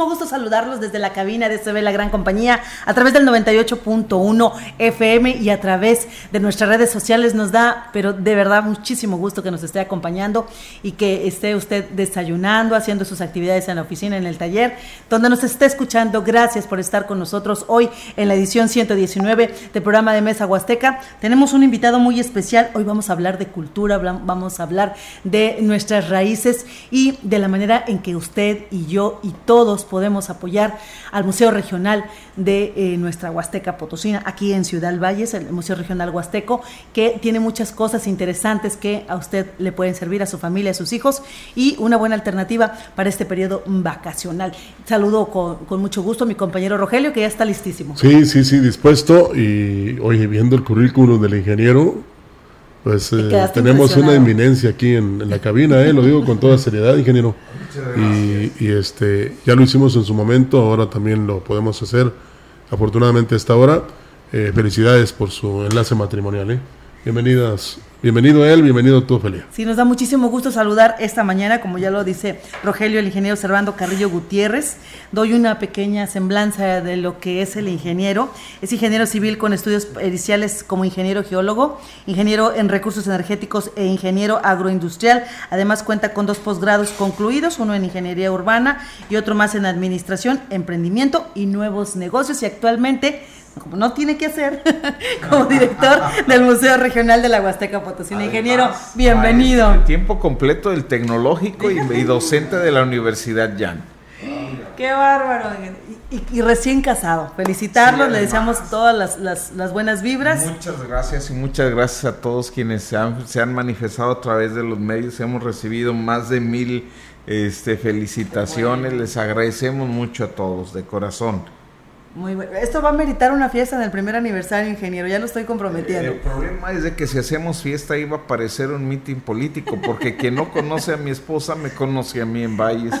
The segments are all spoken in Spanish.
Muchísimo gusto saludarlos desde la cabina de CB La Gran Compañía a través del 98.1 FM y a través de nuestras redes sociales. Nos da, pero de verdad, muchísimo gusto que nos esté acompañando y que esté usted desayunando, haciendo sus actividades en la oficina, en el taller, donde nos esté escuchando. Gracias por estar con nosotros hoy en la edición 119 del programa de Mesa Huasteca. Tenemos un invitado muy especial. Hoy vamos a hablar de cultura, vamos a hablar de nuestras raíces y de la manera en que usted y yo y todos podemos apoyar al Museo Regional de eh, nuestra Huasteca Potosina, aquí en Ciudad Valles, el Museo Regional Huasteco, que tiene muchas cosas interesantes que a usted le pueden servir, a su familia, a sus hijos, y una buena alternativa para este periodo vacacional. Saludo con, con mucho gusto a mi compañero Rogelio, que ya está listísimo. Sí, sí, sí, dispuesto. Y oye, viendo el currículum del ingeniero, pues eh, tenemos una eminencia aquí en, la cabina, eh, lo digo con toda seriedad, ingeniero. Y, y, este, ya lo hicimos en su momento, ahora también lo podemos hacer, afortunadamente a esta hora. Eh, felicidades por su enlace matrimonial. Eh. Bienvenidas Bienvenido él, bienvenido tú, Felia. Sí, nos da muchísimo gusto saludar esta mañana, como ya lo dice Rogelio, el ingeniero Servando Carrillo Gutiérrez. Doy una pequeña semblanza de lo que es el ingeniero. Es ingeniero civil con estudios iniciales como ingeniero geólogo, ingeniero en recursos energéticos e ingeniero agroindustrial. Además cuenta con dos posgrados concluidos, uno en ingeniería urbana y otro más en administración, emprendimiento y nuevos negocios. Y actualmente como no tiene que hacer, como director del Museo Regional de la Huasteca Potosina. Ingeniero, bienvenido. Tiempo completo del tecnológico y, docente de la Universidad Jan. Qué bárbaro. Y, recién casado. Felicitarlo, le deseamos todas las, buenas vibras. Muchas gracias y muchas gracias a todos quienes se han, se han manifestado a través de los medios. Hemos recibido más de mil este, felicitaciones. Les agradecemos mucho a todos, de corazón. Muy bueno. Esto va a meritar una fiesta en el primer aniversario, ingeniero. Ya lo estoy comprometiendo. El problema es de que si hacemos fiesta iba a parecer un mitin político, porque quien no conoce a mi esposa me conoce a mí en Valles.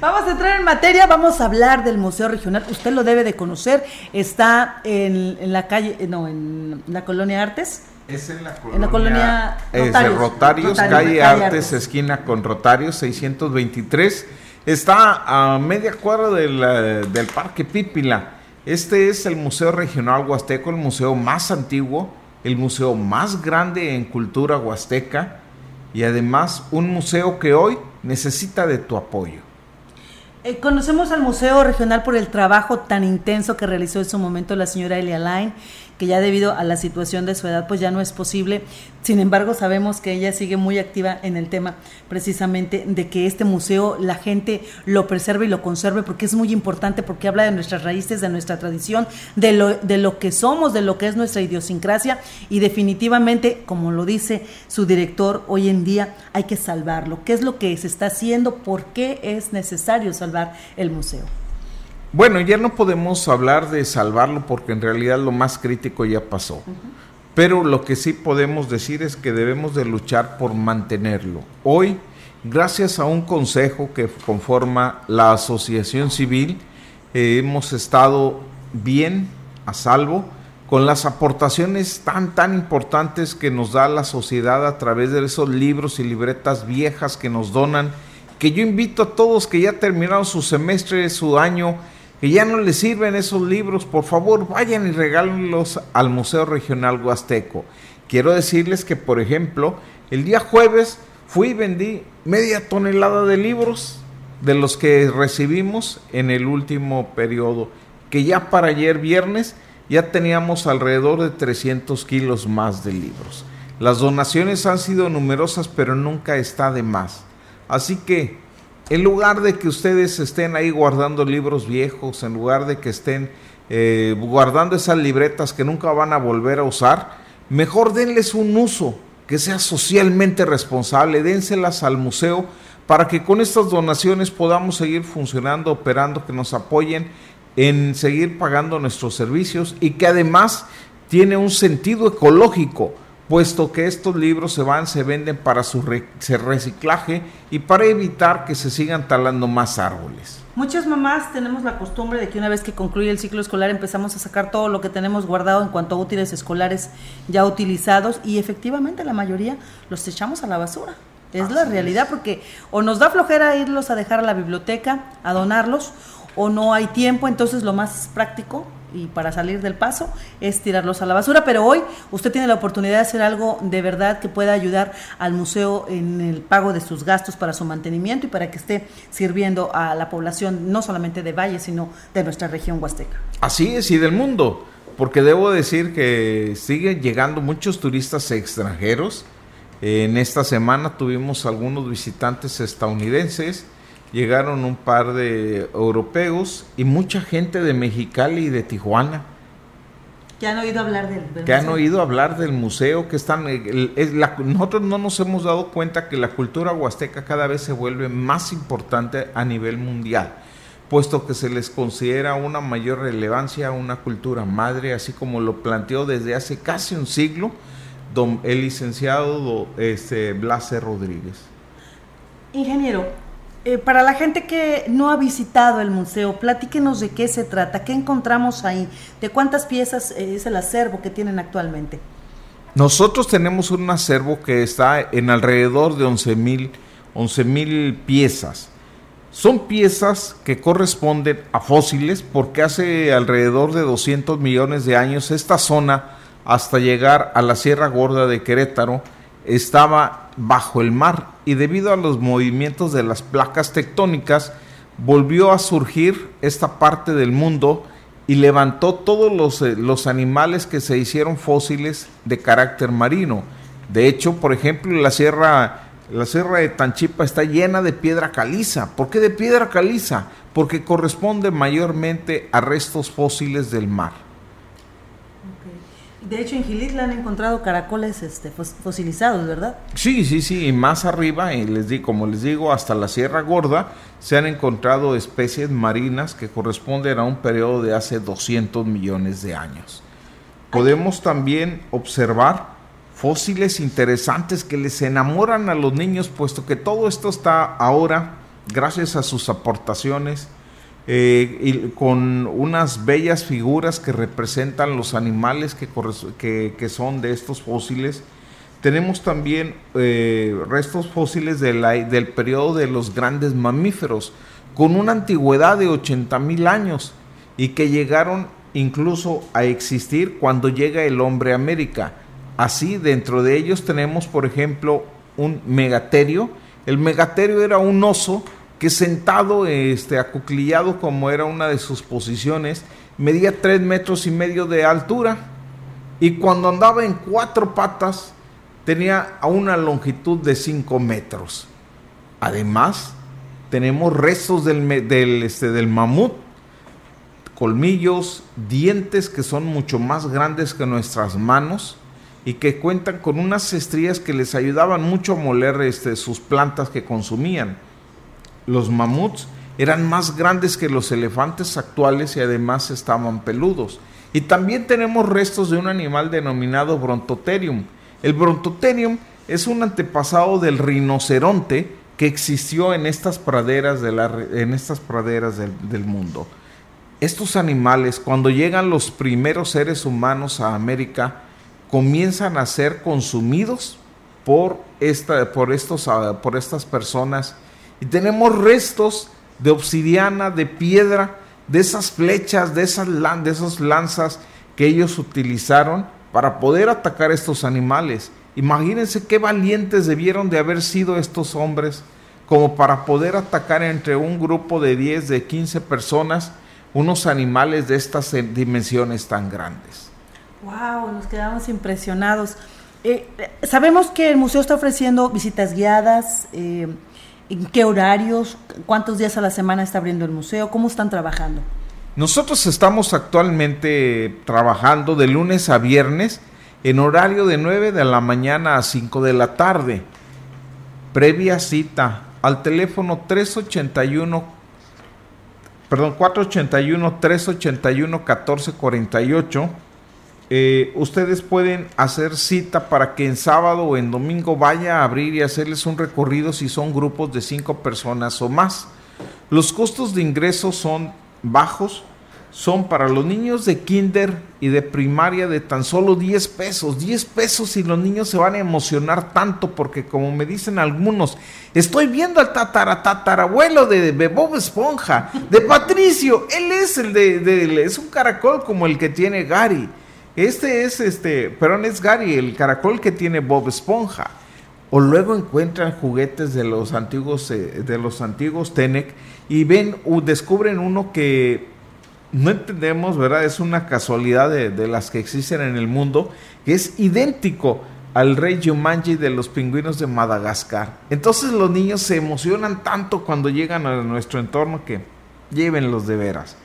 vamos a entrar en materia, vamos a hablar del Museo Regional. Usted lo debe de conocer. Está en, la calle, eh, no, en la colonia Artes. Es en la colonia, en la colonia Rotarios, calle, Artes, esquina con Rotarios, 623 Está a media cuadra del, Parque Pípila. Este es el Museo Regional Huasteco, el museo más antiguo, el museo más grande en cultura huasteca y además un museo que hoy necesita de tu apoyo. Eh, conocemos al Museo Regional por el trabajo tan intenso que realizó en su momento la señora Elia Line que ya debido a la situación de su edad pues ya no es posible. Sin embargo, sabemos que ella sigue muy activa en el tema precisamente de que este museo la gente lo preserve y lo conserve porque es muy importante porque habla de nuestras raíces, de nuestra tradición, de lo, de lo que somos, de lo que es nuestra idiosincrasia y definitivamente, como lo dice su director, hoy en día hay que salvarlo. ¿Qué es lo que se está haciendo? ¿Por qué es necesario salvar el museo? Bueno, ya no podemos hablar de salvarlo porque en realidad lo más crítico ya pasó. Pero lo que sí podemos decir es que debemos de luchar por mantenerlo. Hoy, gracias a un consejo que conforma la asociación civil, eh, hemos estado bien, a salvo, con las aportaciones tan, tan importantes que nos da la sociedad a través de esos libros y libretas viejas que nos donan, que yo invito a todos que ya terminaron su semestre, su año, que ya no les sirven esos libros, por favor vayan y regálenlos al Museo Regional Huasteco. Quiero decirles que, por ejemplo, el día jueves fui y vendí media tonelada de libros de los que recibimos en el último periodo, que ya para ayer viernes ya teníamos alrededor de 300 kilos más de libros. Las donaciones han sido numerosas, pero nunca está de más. Así que en lugar de que ustedes estén ahí guardando libros viejos, en lugar de que estén eh, guardando esas libretas que nunca van a volver a usar, mejor denles un uso que sea socialmente responsable, dénselas al museo para que con estas donaciones podamos seguir funcionando, operando, que nos apoyen en seguir pagando nuestros servicios y que además tiene un sentido ecológico puesto que estos libros se van, se venden para su reciclaje y para evitar que se sigan talando más árboles. Muchas mamás tenemos la costumbre de que una vez que concluye el ciclo escolar empezamos a sacar todo lo que tenemos guardado en cuanto a útiles escolares ya utilizados y efectivamente la mayoría los echamos a la basura. Es la realidad porque o nos da flojera irlos a dejar a la biblioteca, a donarlos, o no hay tiempo, entonces lo más práctico y para salir del paso es tirarlos a la basura. Pero hoy usted tiene la oportunidad de hacer algo de verdad que pueda ayudar al museo en el pago de sus gastos para su mantenimiento y para que esté sirviendo a la población no solamente de Valle, sino de nuestra región huasteca. Así es, y del mundo, porque debo decir que siguen llegando muchos turistas extranjeros. En esta semana tuvimos algunos visitantes estadounidenses llegaron un par de europeos y mucha gente de Mexicali y de Tijuana. Que han oído hablar del, que han oído hablar del museo, que están... nosotros no nos hemos dado cuenta que la cultura huasteca cada vez se vuelve más importante a nivel mundial, puesto que se les considera una mayor relevancia a una cultura madre, así como lo planteó desde hace casi un siglo don, el licenciado este, Blase Rodríguez. Ingeniero, eh, para la gente que no ha visitado el museo, platíquenos de qué se trata, qué encontramos ahí, de cuántas piezas eh, es el acervo que tienen actualmente. Nosotros tenemos un acervo que está en alrededor de 11 mil piezas. Son piezas que corresponden a fósiles porque hace alrededor de 200 millones de años esta zona, hasta llegar a la Sierra Gorda de Querétaro, estaba bajo el mar y debido a los movimientos de las placas tectónicas volvió a surgir esta parte del mundo y levantó todos los, eh, los, animales que se hicieron fósiles de carácter marino. De hecho, por ejemplo, la sierra, la sierra de Tanchipa está llena de piedra caliza. ¿Por qué de piedra caliza? Porque corresponde mayormente a restos fósiles del mar. De hecho, en Gilitla han encontrado caracoles este, fosilizados, ¿verdad? Sí, sí, sí. Y más arriba, y les di, como les digo, hasta la Sierra Gorda, se han encontrado especies marinas que corresponden a un periodo de hace 200 millones de años. Podemos también observar fósiles interesantes que les enamoran a los niños, puesto que todo esto está ahora, gracias a sus aportaciones, eh, y con unas bellas figuras que representan los animales que, que, son de estos fósiles. Tenemos también eh, restos fósiles de del periodo de los grandes mamíferos, con una antigüedad de 80 mil años y que llegaron incluso a existir cuando llega el hombre a América. Así, dentro de ellos tenemos, por ejemplo, un megaterio. El megaterio era un oso que sentado, este, acuclillado como era una de sus posiciones, medía tres metros y medio de altura y cuando andaba en cuatro patas tenía una longitud de cinco metros. Además, tenemos restos del, del, este, del mamut, colmillos, dientes que son mucho más grandes que nuestras manos y que cuentan con unas estrías que les ayudaban mucho a moler este, sus plantas que consumían los mamuts eran más grandes que los elefantes actuales y además estaban peludos. Y también tenemos restos de un animal denominado Brontotherium. El Brontotherium es un antepasado del rinoceronte que existió en estas praderas, de la, en estas praderas del, del mundo. Estos animales, cuando llegan los primeros seres humanos a América, comienzan a ser consumidos por, esta, por, estos, ah, por estas personas y tenemos restos de obsidiana, de piedra, de esas flechas, de esas, de esas lanzas que ellos utilizaron para poder atacar estos animales. Imagínense qué valientes debieron de haber sido estos hombres como para poder atacar entre un grupo de 10, de 15 personas unos animales de estas dimensiones tan grandes. ¡Wow! Nos quedamos impresionados. Eh, sabemos que el museo está ofreciendo visitas guiadas, eh, ¿En qué horarios? ¿Cuántos días a la semana está abriendo el museo? ¿Cómo están trabajando? Nosotros estamos actualmente trabajando de lunes a viernes en horario de 9 de la mañana a 5 de la tarde. Previa cita al teléfono 381 perdón, 481 381 1448 eh, ustedes pueden hacer cita para que en sábado o en domingo vaya a abrir y hacerles un recorrido si son grupos de cinco personas o más. Los costos de ingreso son bajos, son para los niños de kinder y de primaria de tan solo 10 pesos. 10 pesos y los niños se van a emocionar tanto porque como me dicen algunos, estoy viendo al tatara, tatarabuelo de, de Bob Esponja, de Patricio. Él es el de, de, es un caracol como el que tiene Gary. Este es este, perdón, es Gary, el caracol que tiene Bob Esponja. O luego encuentran juguetes de los antiguos, eh, de los antiguos Tenec y ven, o descubren uno que no entendemos, ¿verdad? Es una casualidad de, las que existen en el mundo, que es idéntico al rey Jumanji de los pingüinos de Madagascar. Entonces los niños se emocionan tanto cuando llegan a nuestro entorno que llévenlos de veras.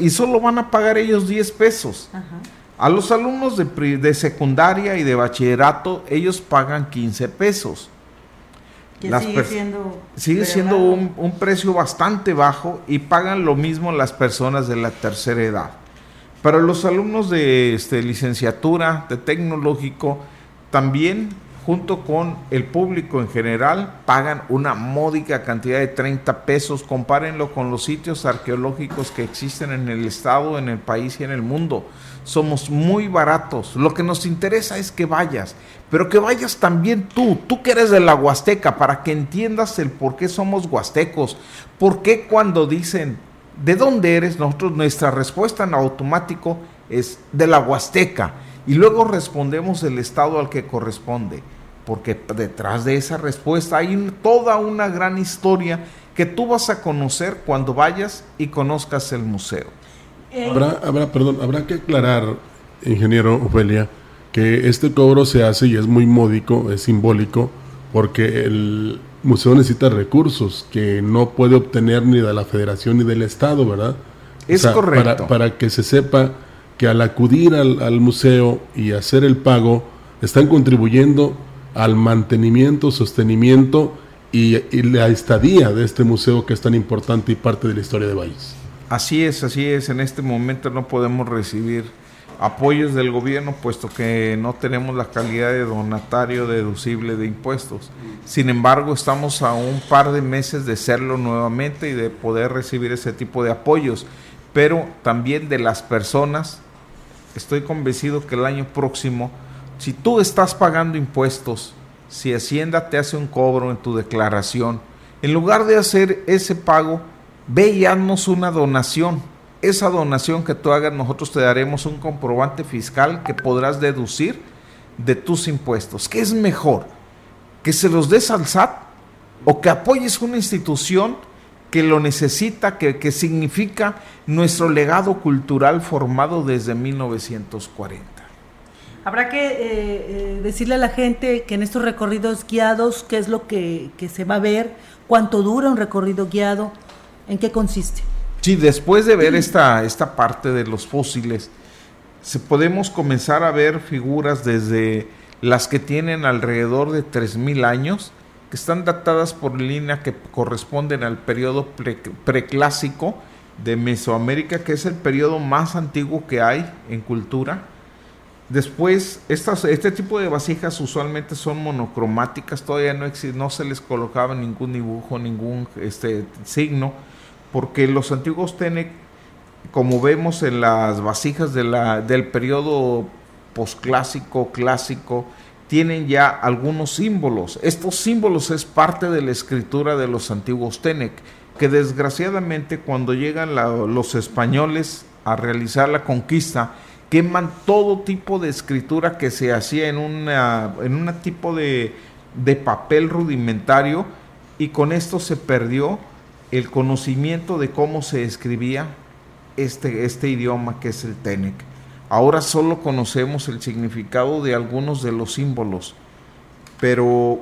y solo van a pagar ellos 10 pesos. A los alumnos de, de secundaria y de bachillerato, ellos pagan 15 pesos sigue siendo, sigue siendo un, precio bastante bajo y pagan lo mismo las personas de la tercera edad. Para los alumnos de este, licenciatura, de tecnológico, también junto con el público en general, pagan una módica cantidad de 30 pesos. Compárenlo con los sitios arqueológicos que existen en el estado, en el país y en el mundo. Somos muy baratos. Lo que nos interesa es que vayas, pero que vayas también tú, tú que eres de la Huasteca, para que entiendas el por qué somos huastecos. ¿Por qué cuando dicen, ¿de dónde eres? Nosotros, nuestra respuesta en automático es de la Huasteca y luego respondemos el estado al que corresponde, porque detrás de esa respuesta hay toda una gran historia que tú vas a conocer cuando vayas y conozcas el museo. Eh, habrá, habrá, perdón, habrá que aclarar, ingeniero Ofelia, que este cobro se hace y es muy módico, es simbólico, porque el museo necesita recursos que no puede obtener ni de la federación ni del Estado, ¿verdad? Es correcto. Para, para que se sepa que al acudir al, museo y hacer el pago están contribuyendo al mantenimiento, sostenimiento y, la estadía de este museo que es tan importante y parte de la historia de Valles. Así es, así es. En este momento no podemos recibir apoyos del gobierno puesto que no tenemos la calidad de donatario deducible de impuestos. Sin embargo, estamos a un par de meses de serlo nuevamente y de poder recibir ese tipo de apoyos, pero también de las personas estoy convencido que el año próximo, si tú estás pagando impuestos, si Hacienda te hace un cobro en tu declaración, en lugar de hacer ese pago, ve y haznos una donación. Esa donación que tú hagas, nosotros te daremos un comprobante fiscal que podrás deducir de tus impuestos. ¿Qué es mejor? ¿Que se los des al SAT o que apoyes una institución que lo necesita, que, significa nuestro legado cultural formado desde 1940. Habrá que eh, eh, decirle a la gente que en estos recorridos guiados, qué es lo que, se va a ver, cuánto dura un recorrido guiado, en qué consiste. Sí, después de ver esta, esta parte de los fósiles, podemos comenzar a ver figuras desde las que tienen alrededor de 3.000 años, que están datadas por línea que corresponden al periodo preclásico de Mesoamérica, que es el periodo más antiguo que hay en cultura. Después, estas, este tipo de vasijas usualmente son monocromáticas, todavía no, no se les colocaba ningún dibujo, ningún este, signo, porque los antiguos Tenec, como vemos en las vasijas del periodo posclásico, clásico, tienen ya algunos símbolos. Estos símbolos es parte de la escritura de los antiguos Tenec, que desgraciadamente cuando llegan los españoles a realizar la conquista, queman todo tipo de escritura que se hacía en una, en un tipo de, de papel rudimentario y con esto se perdió el conocimiento de cómo se escribía este, este idioma que es el Tenec. Ahora solo conocemos el significado de algunos de los símbolos, pero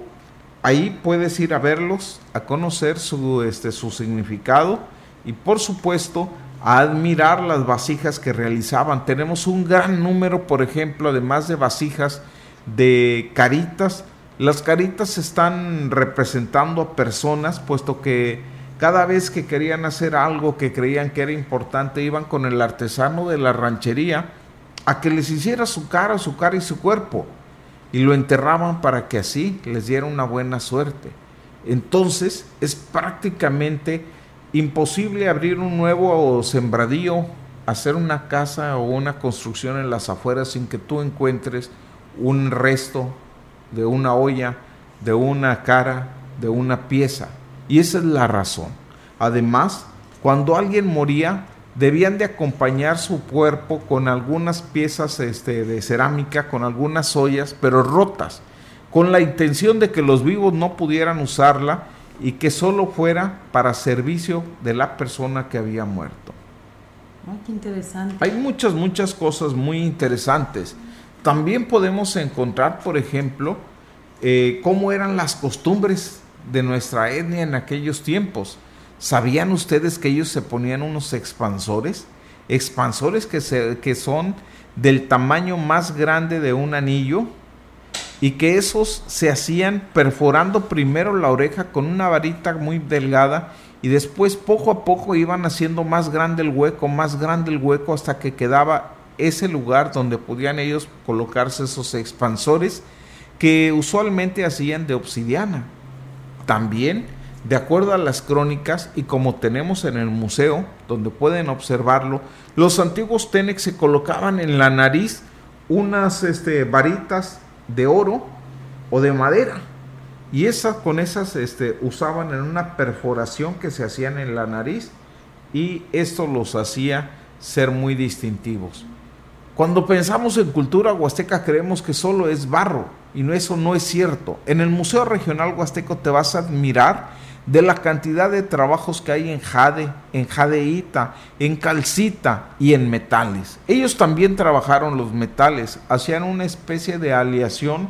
ahí puedes ir a verlos, a conocer su, este, su significado y por supuesto a admirar las vasijas que realizaban. Tenemos un gran número, por ejemplo, además de vasijas, de caritas. Las caritas están representando a personas, puesto que cada vez que querían hacer algo que creían que era importante, iban con el artesano de la ranchería a que les hiciera su cara, su cara y su cuerpo, y lo enterraban para que así les diera una buena suerte. Entonces es prácticamente imposible abrir un nuevo sembradío, hacer una casa o una construcción en las afueras sin que tú encuentres un resto de una olla, de una cara, de una pieza. Y esa es la razón. Además, cuando alguien moría, debían de acompañar su cuerpo con algunas piezas este, de cerámica, con algunas ollas, pero rotas, con la intención de que los vivos no pudieran usarla y que solo fuera para servicio de la persona que había muerto. qué interesante. Hay muchas, muchas cosas muy interesantes. También podemos encontrar, por ejemplo, eh, cómo eran las costumbres de nuestra etnia en aquellos tiempos. ¿Sabían ustedes que ellos se ponían unos expansores? Expansores que, se, que son del tamaño más grande de un anillo y que esos se hacían perforando primero la oreja con una varita muy delgada y después poco a poco iban haciendo más grande el hueco, más grande el hueco hasta que quedaba ese lugar donde podían ellos colocarse esos expansores que usualmente hacían de obsidiana. También, de acuerdo a las crónicas y como tenemos en el museo, donde pueden observarlo, los antiguos Tenex se colocaban en la nariz unas este, varitas de oro o de madera. Y esas, con esas este, usaban en una perforación que se hacían en la nariz y esto los hacía ser muy distintivos. Cuando pensamos en cultura huasteca creemos que solo es barro y no, eso no es cierto. En el Museo Regional Huasteco te vas a admirar de la cantidad de trabajos que hay en jade, en jadeíta, en calcita y en metales. Ellos también trabajaron los metales, hacían una especie de aleación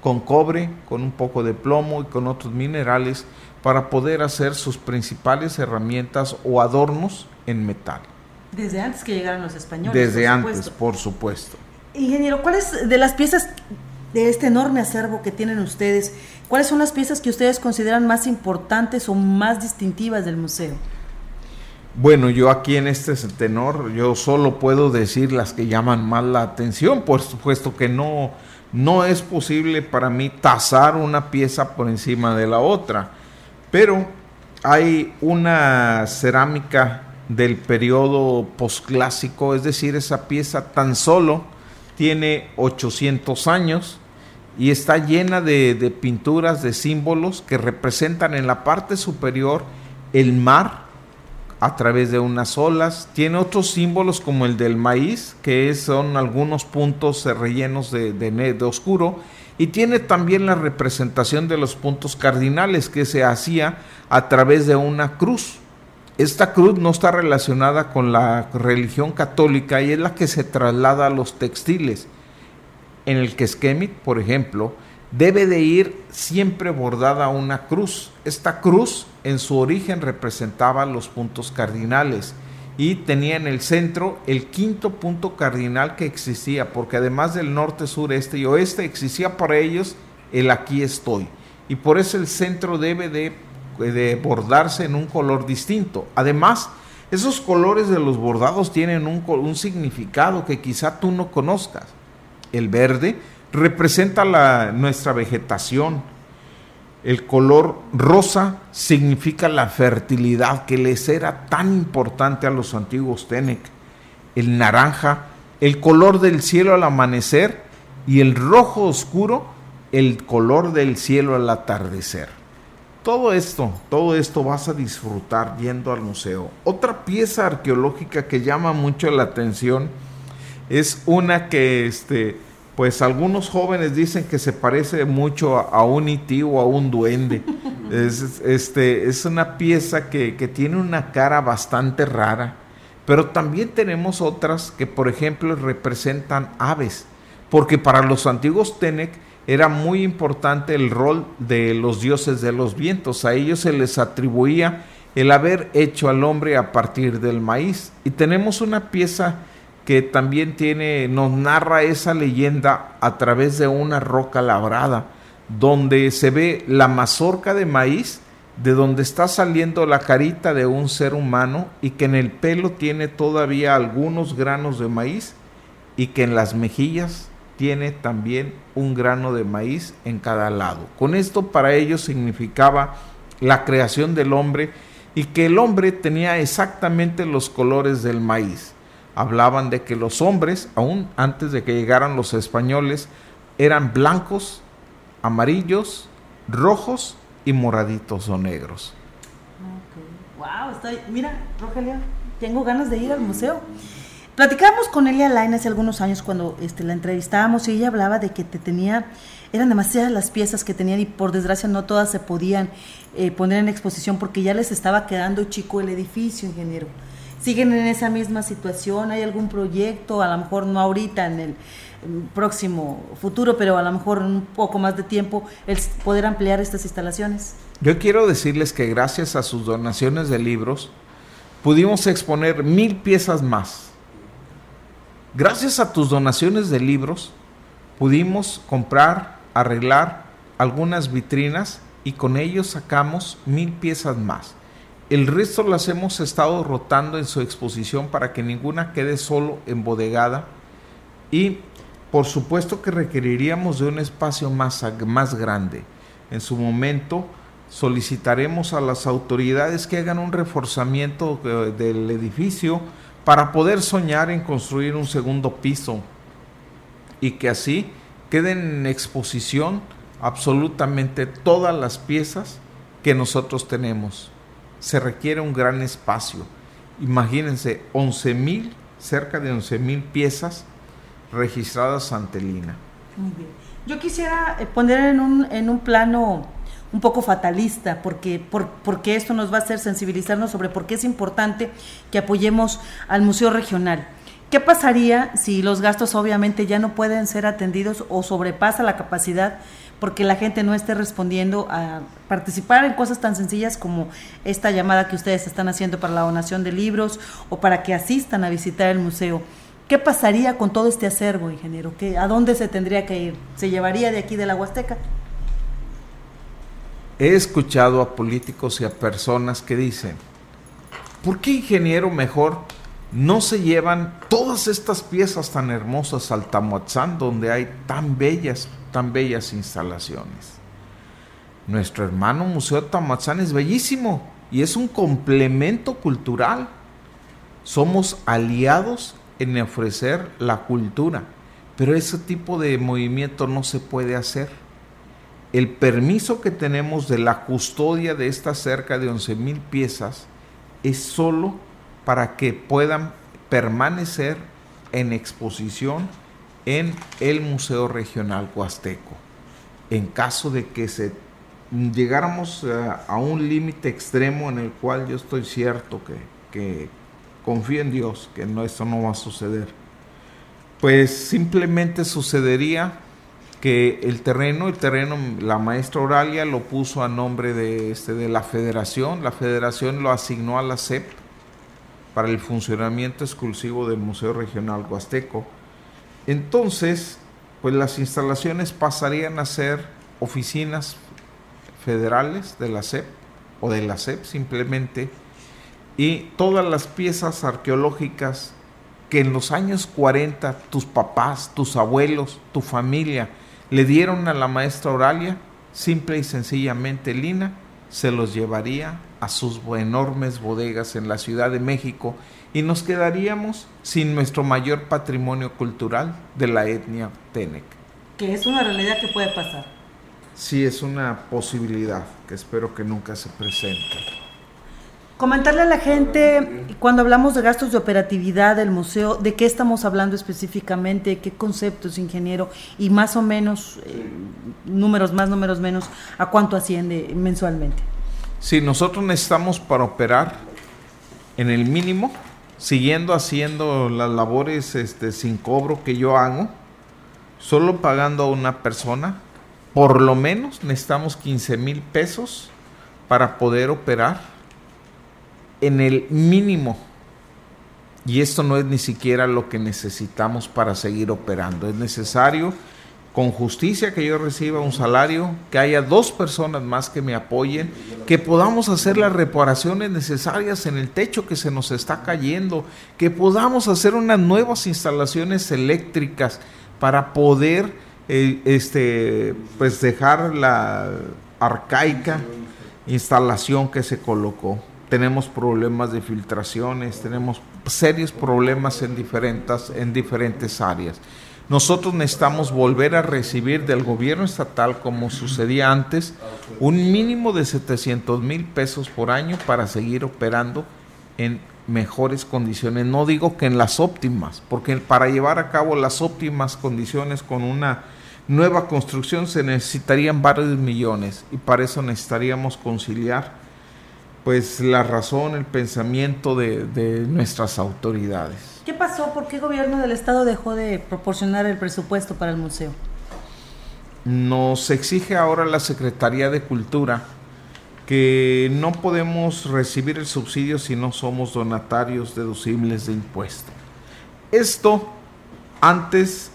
con cobre, con un poco de plomo y con otros minerales para poder hacer sus principales herramientas o adornos en metal. Desde antes que llegaran los españoles. Desde antes, por supuesto. Ingeniero, ¿cuáles de las piezas de este enorme acervo que tienen ustedes, cuáles son las piezas que ustedes consideran más importantes o más distintivas del museo? Bueno, yo aquí en este tenor, yo solo puedo decir las que llaman más la atención, por supuesto que no, no es posible para mí tasar una pieza por encima de la otra, pero hay una cerámica del periodo posclásico, es decir, esa pieza tan solo tiene 800 años, y está llena de, pinturas, de símbolos que representan en la parte superior el mar a través de unas olas. Tiene otros símbolos como el del maíz, que son algunos puntos rellenos de, de, oscuro. Y tiene también la representación de los puntos cardinales que se hacía a través de una cruz. Esta cruz no está relacionada con la religión católica y es la que se traslada a los textiles en el que Esquemit, por ejemplo, debe de ir siempre bordada una cruz. Esta cruz en su origen representaba los puntos cardinales y tenía en el centro el quinto punto cardinal que existía, porque además del norte, sur, este y oeste existía para ellos el aquí estoy. Y por eso el centro debe de, de bordarse en un color distinto. Además, esos colores de los bordados tienen un, un significado que quizá tú no conozcas el verde, representa la, nuestra vegetación. El color rosa significa la fertilidad que les era tan importante a los antiguos Tenec. El naranja, el color del cielo al amanecer y el rojo oscuro, el color del cielo al atardecer. Todo esto, todo esto vas a disfrutar yendo al museo. Otra pieza arqueológica que llama mucho la atención es una que este, pues algunos jóvenes dicen que se parece mucho a, un iti o a un duende. es, este, es una pieza que, tiene una cara bastante rara, pero también tenemos otras que, por ejemplo, representan aves, porque para los antiguos Tenec era muy importante el rol de los dioses de los vientos. A ellos se les atribuía el haber hecho al hombre a partir del maíz. Y tenemos una pieza que también tiene, nos narra esa leyenda a través de una roca labrada, donde se ve la mazorca de maíz, de donde está saliendo la carita de un ser humano y que en el pelo tiene todavía algunos granos de maíz y que en las mejillas tiene también un grano de maíz en cada lado. Con esto para ellos significaba la creación del hombre y que el hombre tenía exactamente los colores del maíz. Hablaban de que los hombres, aún antes de que llegaran los españoles, eran blancos, amarillos, rojos y moraditos o negros. Wow, estoy, mira, Rogelio, tengo ganas de ir al museo. Platicábamos con Elia Laine hace algunos años cuando este, la entrevistábamos y ella hablaba de que te tenía, eran demasiadas las piezas que tenían y por desgracia no todas se podían eh, poner en exposición porque ya les estaba quedando chico el edificio, ingeniero. ¿Siguen en esa misma situación? ¿Hay algún proyecto? A lo mejor no ahorita, en el próximo futuro, pero a lo mejor un poco más de tiempo, el poder ampliar estas instalaciones. Yo quiero decirles que gracias a sus donaciones de libros, pudimos exponer mil piezas más Gracias a tus donaciones de libros, pudimos comprar, arreglar algunas vitrinas y con ellos sacamos mil piezas más. El resto las hemos estado rotando en su exposición para que ninguna quede solo embodegada y por supuesto que requeriríamos de un espacio más, más grande. En su momento solicitaremos a las autoridades que hagan un reforzamiento eh, del edificio, para poder soñar en construir un segundo piso y que así queden en exposición absolutamente todas las piezas que nosotros tenemos. Se requiere un gran espacio. Imagínense, 11 mil, cerca de 11 mil piezas registradas ante Lina. Muy bien. Yo quisiera eh, poner en un, en un plano un poco fatalista, porque, porque esto nos va a hacer sensibilizarnos sobre por qué es importante que apoyemos al Museo Regional. ¿Qué pasaría si los gastos obviamente ya no pueden ser atendidos o sobrepasa la capacidad porque la gente no esté respondiendo a participar en cosas tan sencillas como esta llamada que ustedes están haciendo para la donación de libros o para que asistan a visitar el museo? ¿Qué pasaría con todo este acervo, ingeniero? ¿Qué, ¿A dónde se tendría que ir? ¿Se llevaría de aquí de la Huasteca? He escuchado a políticos y a personas que dicen, ¿por qué ingeniero mejor no se llevan todas estas piezas tan hermosas al Tamuatzán donde hay tan bellas, tan bellas instalaciones? Nuestro hermano Museo Tamuatzán es bellísimo y es un complemento cultural. Somos aliados en ofrecer la cultura, pero ese tipo de movimiento no se puede hacer el permiso que tenemos de la custodia de estas cerca de 11 mil piezas es solo para que puedan permanecer en exposición en el Museo Regional Huasteco. En caso de que llegáramos a, un límite extremo en el cual yo estoy cierto que, que confío en Dios, que no, esto no va a suceder, pues simplemente sucedería que el terreno, el terreno, la maestra Oralia lo puso a nombre de, este, de la federación, la federación lo asignó a la CEP para el funcionamiento exclusivo del Museo Regional Huasteco. Entonces, pues las instalaciones pasarían a ser oficinas federales de la CEP o de la CEP simplemente, y todas las piezas arqueológicas que en los años 40 tus papás, tus abuelos, tu familia, le dieron a la maestra Oralia, simple y sencillamente Lina, se los llevaría a sus enormes bodegas en la Ciudad de México y nos quedaríamos sin nuestro mayor patrimonio cultural de la etnia Tenec. Que es una realidad que puede pasar. Sí, es una posibilidad que espero que nunca se presente. Comentarle a la gente, cuando hablamos de gastos de operatividad del museo, ¿de qué estamos hablando específicamente? ¿Qué conceptos, ingeniero? Y más o menos, eh, números más, números menos, ¿a cuánto asciende mensualmente? Sí, nosotros necesitamos para operar en el mínimo, siguiendo haciendo las labores este, sin cobro que yo hago, solo pagando a una persona, por lo menos necesitamos 15 mil pesos para poder operar en el mínimo. Y esto no es ni siquiera lo que necesitamos para seguir operando. Es necesario con justicia, que yo reciba un salario, que haya dos personas más que me apoyen, que podamos hacer las reparaciones necesarias en el techo que se nos está cayendo, que podamos hacer unas nuevas instalaciones eléctricas para poder eh, este, pues dejar la arcaica instalación que se colocó. Tenemos problemas de filtraciones, tenemos serios problemas en diferentes, en diferentes áreas. Nosotros necesitamos volver a recibir del gobierno estatal, como sucedía antes, un mínimo de 700 mil pesos por año para seguir operando en mejores condiciones. No digo que en las óptimas, porque para llevar a cabo las óptimas condiciones con una nueva construcción se necesitarían varios millones y para eso necesitaríamos conciliar pues la razón, el pensamiento de, de nuestras autoridades. ¿Qué pasó? ¿Por qué el gobierno del estado dejó de proporcionar el presupuesto para el museo? Nos exige ahora la Secretaría de Cultura que no podemos recibir el subsidio si no somos donatarios deducibles de impuesto. Esto antes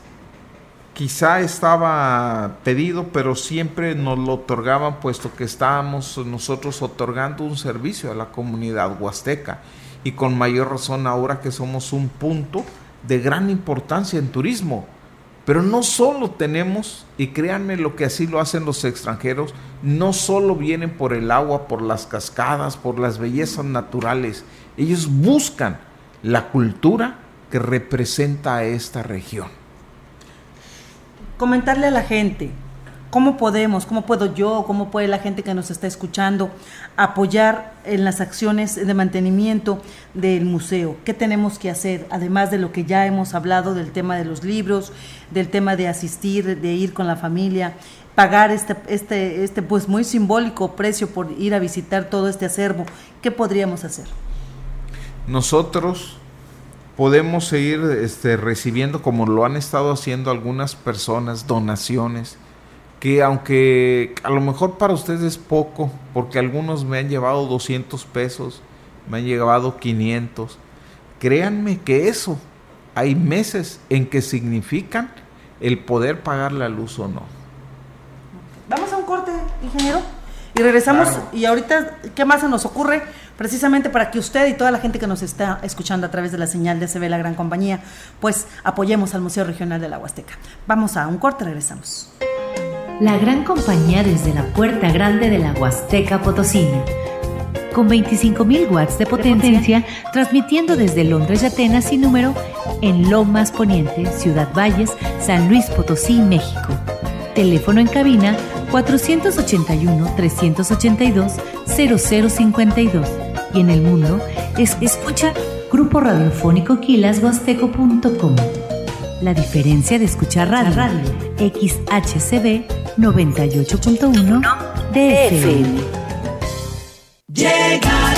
quizá estaba pedido, pero siempre nos lo otorgaban puesto que estábamos nosotros otorgando un servicio a la comunidad huasteca y con mayor razón ahora que somos un punto de gran importancia en turismo. Pero no solo tenemos, y créanme lo que así lo hacen los extranjeros, no solo vienen por el agua, por las cascadas, por las bellezas naturales, ellos buscan la cultura que representa a esta región. Comentarle a la gente, ¿Cómo podemos, cómo puedo yo, cómo puede la gente que nos está escuchando apoyar en las acciones de mantenimiento del museo? ¿Qué tenemos que hacer? Además de lo que ya hemos hablado del tema de los libros, del tema de asistir, de ir con la familia, pagar este, este, este pues muy simbólico precio por ir a visitar todo este acervo. ¿Qué podríamos hacer? Nosotros podemos seguir este, recibiendo, como lo han estado haciendo algunas personas, donaciones que aunque a lo mejor para ustedes es poco, porque algunos me han llevado 200 pesos, me han llevado 500, créanme que eso hay meses en que significan el poder pagar la luz o no. Vamos a un corte, ingeniero, y regresamos. Y ahorita, ¿qué más se nos ocurre? Precisamente para que usted y toda la gente que nos está escuchando a través de la señal de CB La Gran Compañía, pues apoyemos al Museo Regional de la Huasteca. Vamos a un corte, regresamos la gran compañía desde la puerta grande de la Huasteca Potosina. Con 25.000 watts de potencia, transmitiendo desde Londres y Atenas sin número en Lomas Poniente, Ciudad Valles, San Luis Potosí, México. Teléfono en cabina 481-382-0052. Y en el mundo, es, escucha Grupo Radiofónico Quilashuasteco.com. La diferencia de escuchar radio, radio. XHCB 98.1 DFM. Llegaron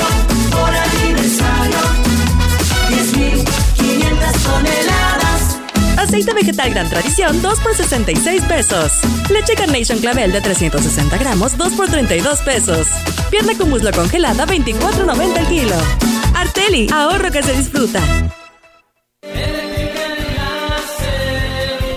Aceite vegetal Gran Tradición 2 por 66 pesos. Leche Carnation Clavel de 360 gramos 2 por 32 pesos. Pierna con muslo congelada 24.90 el kilo. Arteli, ahorro que se disfruta.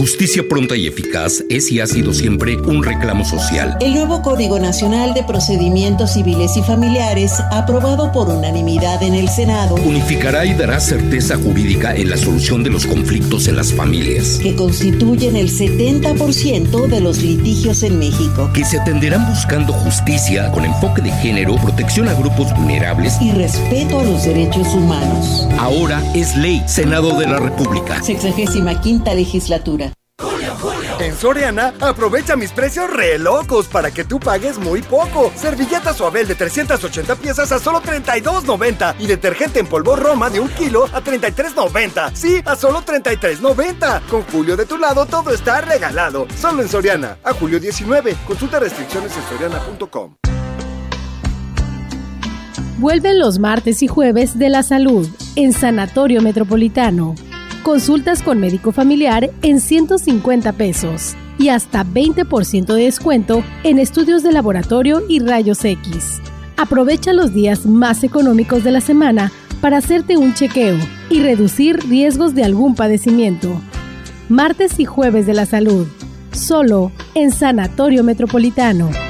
Justicia pronta y eficaz es y ha sido siempre un reclamo social. El nuevo Código Nacional de Procedimientos Civiles y Familiares, aprobado por unanimidad en el Senado, unificará y dará certeza jurídica en la solución de los conflictos en las familias, que constituyen el 70% de los litigios en México, que se atenderán buscando justicia con enfoque de género, protección a grupos vulnerables y respeto a los derechos humanos. Ahora es ley, Senado de la República. Sexagésima quinta legislatura. Soriana, aprovecha mis precios re locos para que tú pagues muy poco. Servilleta Suabel de 380 piezas a solo 32.90 y detergente en polvo Roma de un kilo a 33.90. Sí, a solo 33.90. Con Julio de tu lado todo está regalado. Solo en Soriana. A julio 19. Consulta restricciones en soriana.com. Vuelven los martes y jueves de la salud en Sanatorio Metropolitano. Consultas con médico familiar en 150 pesos y hasta 20% de descuento en estudios de laboratorio y rayos X. Aprovecha los días más económicos de la semana para hacerte un chequeo y reducir riesgos de algún padecimiento. Martes y jueves de la salud, solo en Sanatorio Metropolitano.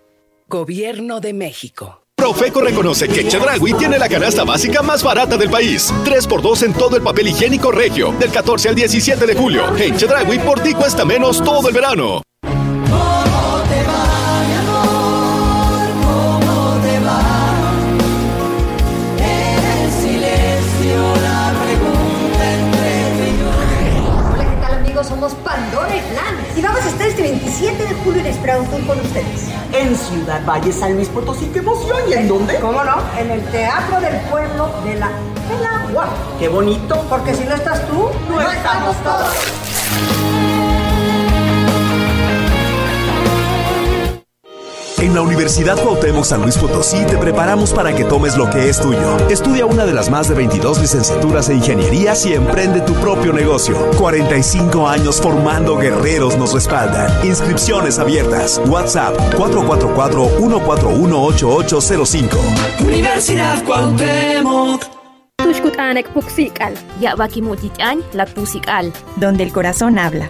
Gobierno de México. Profeco reconoce que Chedragui tiene la canasta básica más barata del país. 3x2 en todo el papel higiénico regio. Del 14 al 17 de julio. En Chedragui por ti cuesta menos todo el verano. somos Pandora 7 de julio en Esprautun con ustedes. En Ciudad Valle, San Luis Potosí, qué emoción. ¿Y en dónde? ¿Cómo no? En el Teatro del Pueblo de la, de ¡Qué bonito! Porque si no estás tú, no, estamos todos. En la Universidad Cuauhtémoc San Luis Potosí te preparamos para que tomes lo que es tuyo. Estudia una de las más de 22 licenciaturas en ingenierías y emprende tu propio negocio. 45 años formando guerreros nos respaldan. Inscripciones abiertas. WhatsApp 444-141-8805. Universidad Cuauhtémoc. Tushkutanek Puxical. Yabakimuchichán, la Tusical. Donde el corazón habla.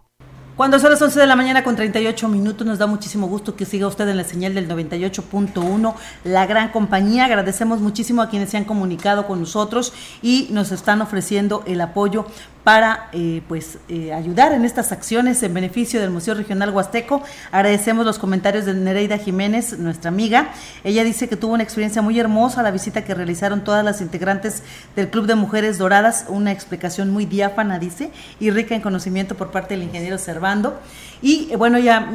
Cuando son las 11 de la mañana con 38 minutos, nos da muchísimo gusto que siga usted en la señal del 98.1, la gran compañía. Agradecemos muchísimo a quienes se han comunicado con nosotros y nos están ofreciendo el apoyo para eh, pues eh, ayudar en estas acciones en beneficio del Museo Regional Huasteco. Agradecemos los comentarios de Nereida Jiménez, nuestra amiga. Ella dice que tuvo una experiencia muy hermosa la visita que realizaron todas las integrantes del Club de Mujeres Doradas, una explicación muy diáfana, dice, y rica en conocimiento por parte del ingeniero Servando. Y eh, bueno, ya,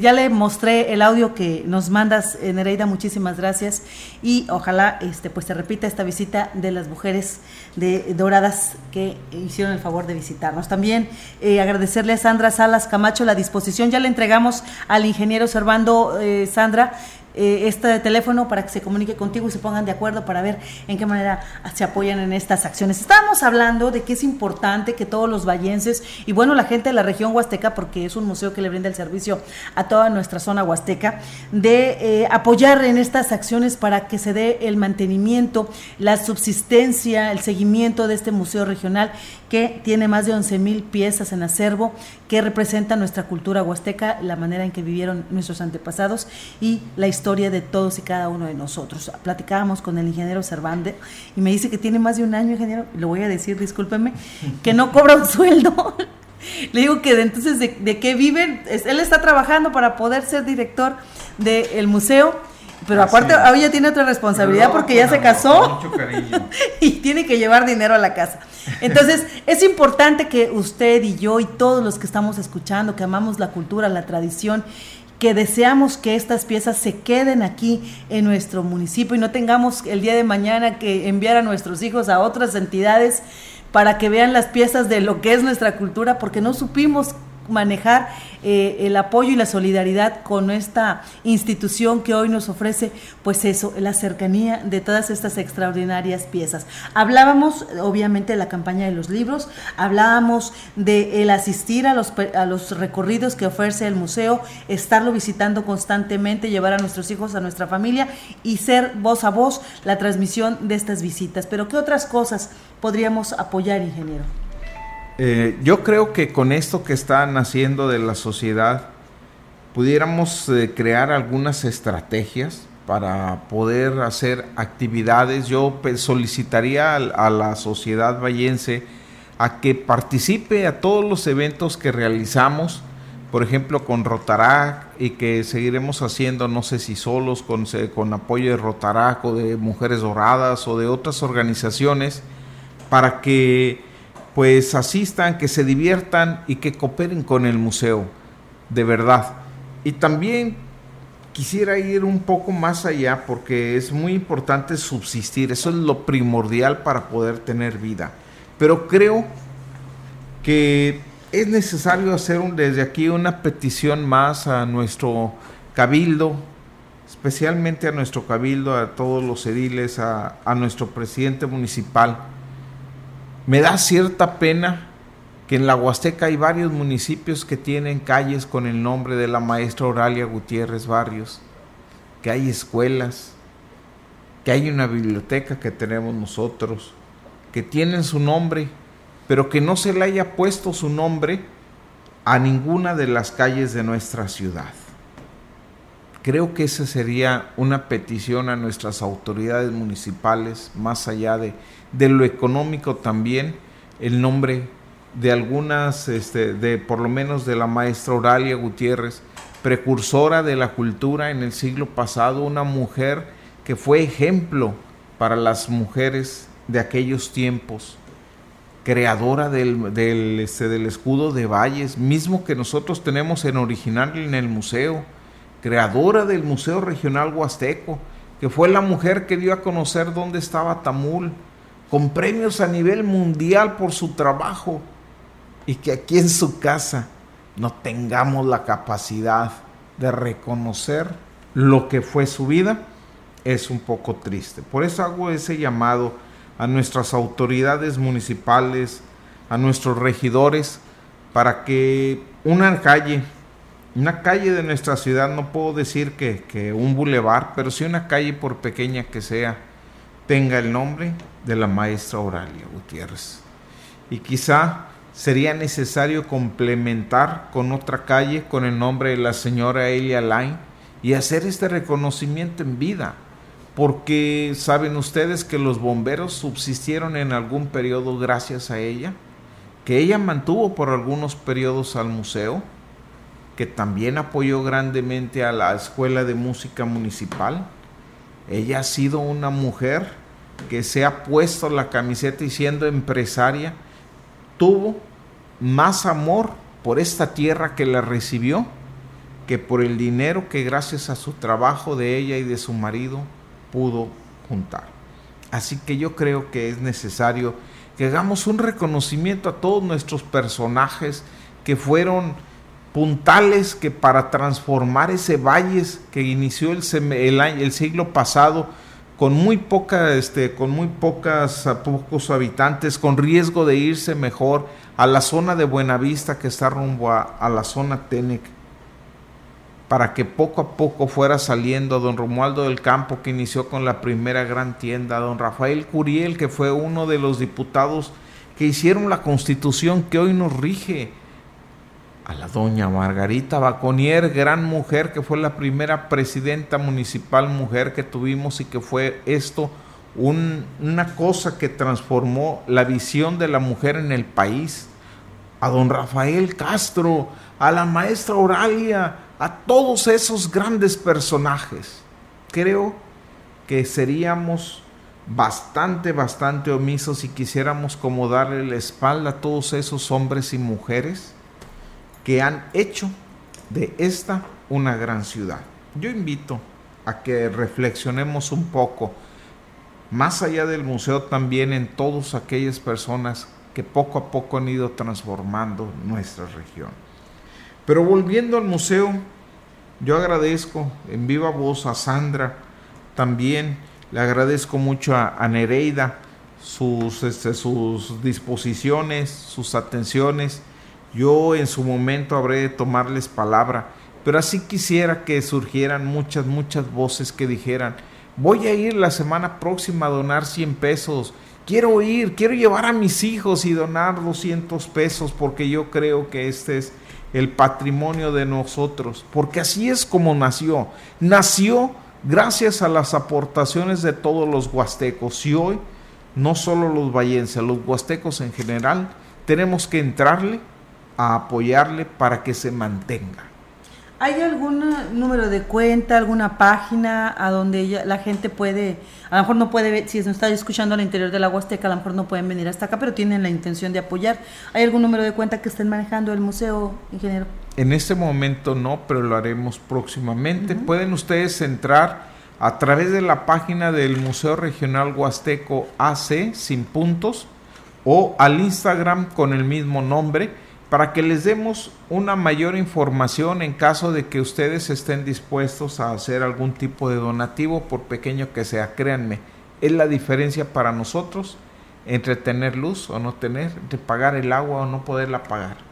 ya le mostré el audio que nos mandas, Nereida, muchísimas gracias y ojalá este pues se repita esta visita de las mujeres de Doradas que hicieron el favor de visitarnos. También eh, agradecerle a Sandra Salas Camacho la disposición, ya le entregamos al ingeniero Servando eh, Sandra eh, este teléfono para que se comunique contigo y se pongan de acuerdo para ver en qué manera se apoyan en estas acciones. Estábamos hablando de que es importante que todos los vallenses y bueno, la gente de la región huasteca, porque es un museo que le brinda el servicio a toda nuestra zona huasteca, de eh, apoyar en estas acciones para que se dé el mantenimiento, la subsistencia, el seguimiento de este museo regional que tiene más de 11 mil piezas en acervo que representan nuestra cultura huasteca, la manera en que vivieron nuestros antepasados y la historia de todos y cada uno de nosotros. Platicábamos con el ingeniero Cervantes y me dice que tiene más de un año, ingeniero, lo voy a decir, discúlpeme, que no cobra un sueldo. Le digo que de, entonces de, de qué viven, él está trabajando para poder ser director del museo pero aparte, hoy ya tiene otra responsabilidad porque ya se casó y tiene que llevar dinero a la casa. Entonces, es importante que usted y yo y todos los que estamos escuchando, que amamos la cultura, la tradición, que deseamos que estas piezas se queden aquí en nuestro municipio y no tengamos el día de mañana que enviar a nuestros hijos a otras entidades para que vean las piezas de lo que es nuestra cultura, porque no supimos manejar eh, el apoyo y la solidaridad con esta institución que hoy nos ofrece, pues eso, la cercanía de todas estas extraordinarias piezas. Hablábamos, obviamente, de la campaña de los libros, hablábamos de el asistir a los, a los recorridos que ofrece el museo, estarlo visitando constantemente, llevar a nuestros hijos, a nuestra familia y ser voz a voz la transmisión de estas visitas. Pero ¿qué otras cosas podríamos apoyar, ingeniero? Eh, yo creo que con esto que están haciendo de la sociedad, pudiéramos eh, crear algunas estrategias para poder hacer actividades. Yo pues, solicitaría a, la sociedad vallense a que participe a todos los eventos que realizamos, por ejemplo con Rotarac y que seguiremos haciendo, no sé si solos, con, con apoyo de Rotarac o de Mujeres Doradas o de otras organizaciones, para que pues asistan, que se diviertan y que cooperen con el museo, de verdad. Y también quisiera ir un poco más allá porque es muy importante subsistir, eso es lo primordial para poder tener vida. Pero creo que es necesario hacer desde aquí una petición más a nuestro cabildo, especialmente a nuestro cabildo, a todos los ediles, a nuestro presidente municipal. Me da cierta pena que en la Huasteca hay varios municipios que tienen calles con el nombre de la maestra Oralia Gutiérrez Barrios, que hay escuelas, que hay una biblioteca que tenemos nosotros, que tienen su nombre, pero que no se le haya puesto su nombre a ninguna de las calles de nuestra ciudad. Creo que esa sería una petición a nuestras autoridades municipales, más allá de, de lo económico también, el nombre de algunas, este, de por lo menos de la maestra Oralia Gutiérrez, precursora de la cultura en el siglo pasado, una mujer que fue ejemplo para las mujeres de aquellos tiempos, creadora del, del, este, del escudo de valles, mismo que nosotros tenemos en original en el museo, creadora del Museo Regional Huasteco, que fue la mujer que dio a conocer dónde estaba Tamul, con premios a nivel mundial por su trabajo y que aquí en su casa no tengamos la capacidad de reconocer lo que fue su vida, es un poco triste. Por eso hago ese llamado a nuestras autoridades municipales, a nuestros regidores, para que una calle, una calle de nuestra ciudad, no puedo decir que, que un bulevar, pero sí una calle por pequeña que sea, tenga el nombre de la maestra Oralia Gutiérrez. Y quizá sería necesario complementar con otra calle con el nombre de la señora Elia Line y hacer este reconocimiento en vida, porque saben ustedes que los bomberos subsistieron en algún periodo gracias a ella, que ella mantuvo por algunos periodos al museo, que también apoyó grandemente a la Escuela de Música Municipal. Ella ha sido una mujer que se ha puesto la camiseta y siendo empresaria, tuvo más amor por esta tierra que la recibió que por el dinero que gracias a su trabajo de ella y de su marido pudo juntar. Así que yo creo que es necesario que hagamos un reconocimiento a todos nuestros personajes que fueron puntales que para transformar ese valles que inició el, el, siglo pasado con muy poca, este, con muy pocas, pocos habitantes, con riesgo de irse mejor a la zona de Buenavista que está rumbo a, a la zona Tenec, para que poco a poco fuera saliendo a don Romualdo del Campo, que inició con la primera gran tienda, a don Rafael Curiel, que fue uno de los diputados que hicieron la constitución que hoy nos rige, a la doña Margarita Baconier, gran mujer que fue la primera presidenta municipal mujer que tuvimos y que fue esto una cosa que transformó la visión de la mujer en el país. A don Rafael Castro, a la maestra Oralia, a todos esos grandes personajes. Creo que seríamos bastante, bastante omisos si quisiéramos como darle la espalda a todos esos hombres y mujeres que han hecho de esta una gran ciudad. Yo invito a que reflexionemos un poco, más allá del museo también en todas aquellas personas que poco a poco han ido transformando nuestra región. Pero volviendo al museo, yo agradezco en viva voz a Sandra, también le agradezco mucho a, Nereida sus, este, sus disposiciones, sus atenciones yo en su momento habré de tomarles palabra, pero así quisiera que surgieran muchas, muchas voces que dijeran, voy a ir la semana próxima a donar 100 pesos, quiero ir, quiero llevar a mis hijos y donar 200 pesos porque yo creo que este es el patrimonio de nosotros, porque así es como nació. Nació gracias a las aportaciones de todos los huastecos. Y hoy no solo los vallenses, los huastecos en general, tenemos que entrarle a apoyarle para que se mantenga. ¿Hay algún número de cuenta, alguna página a donde la gente puede, a lo mejor no puede ver, si nos está escuchando al interior de la Huasteca, a lo mejor no pueden venir hasta acá, pero tienen la intención de apoyar? ¿Hay algún número de cuenta que estén manejando el museo, ingeniero? En este momento no, pero lo haremos próximamente. Pueden ustedes entrar a través de la página del Museo Regional Huasteco AC, sin puntos, o al Instagram con el mismo nombre para que les demos una mayor información en caso de que ustedes estén dispuestos a hacer algún tipo de donativo, por pequeño que sea. Créanme, es la diferencia para nosotros entre tener luz o no tener, entre pagar el agua o no poderla pagar.